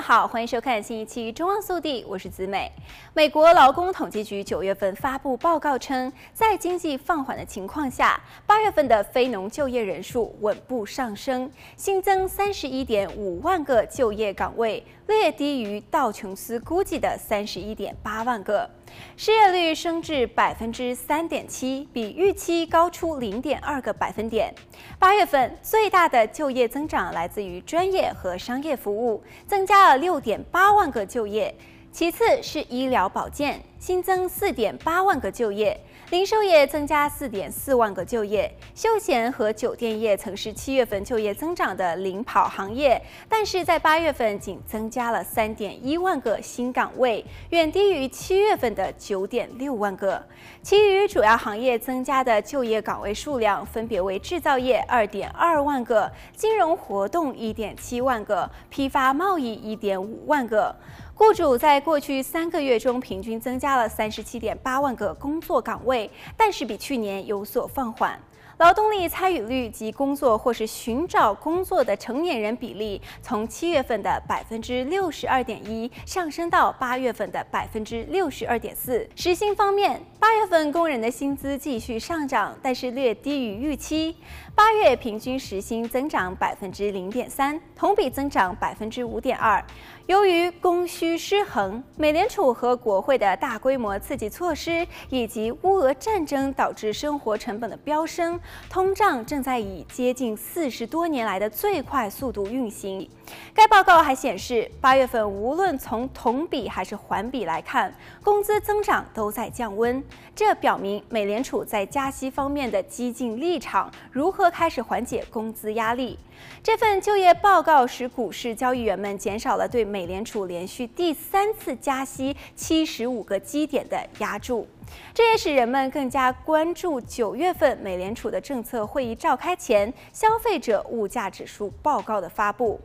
好，欢迎收看新一期《中望速递》，我是子美。美国劳工统计局九月份发布报告称，在经济放缓的情况下，八月份的非农就业人数稳步上升，新增三十一点五万个就业岗位，略低于道琼斯估计的三十一点八万个。失业率升至百分之三点七，比预期高出零点二个百分点。八月份最大的就业增长来自于专业和商业服务，增加了六点八万个就业。其次是医疗保健，新增四点八万个就业。零售业增加四点四万个就业，休闲和酒店业曾是七月份就业增长的领跑行业，但是在八月份仅增加了三点一万个新岗位，远低于七月份的九点六万个。其余主要行业增加的就业岗位数量分别为制造业二点二万个，金融活动一点七万个，批发贸易一点五万个。雇主在过去三个月中平均增加了三十七点八万个工作岗位，但是比去年有所放缓。劳动力参与率及工作或是寻找工作的成年人比例，从七月份的百分之六十二点一上升到八月份的百分之六十二点四。时薪方面，八月份工人的薪资继续上涨，但是略低于预期。八月平均时薪增长百分之零点三，同比增长百分之五点二。由于供需失衡，美联储和国会的大规模刺激措施，以及乌俄战争导致生活成本的飙升，通胀正在以接近四十多年来的最快速度运行。该报告还显示，八月份无论从同比还是环比来看，工资增长都在降温。这表明美联储在加息方面的激进立场如何开始缓解工资压力。这份就业报告使股市交易员们减少了对美联储连续第三次加息七十五个基点的压注，这也使人们更加关注九月份美联储的政策会议召开前消费者物价指数报告的发布。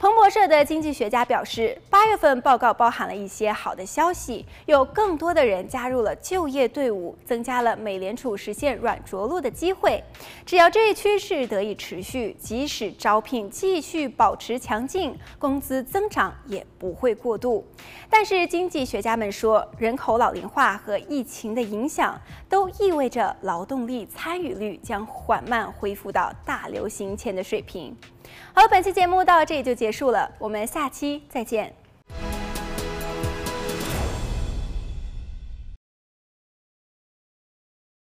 彭博社的经济学家表示，八月份报告包含了一些好的消息，有更多的人加入了就业队伍，增加了美联储实现软着陆的机会。只要这一趋势得以持续，即使招聘继续保持强劲，工资增长也不会过度。但是经济学家们说，人口老龄化和疫情情的影响都意味着劳动力参与率将缓慢恢复到大流行前的水平。好，本期节目到这里就结束了，我们下期再见。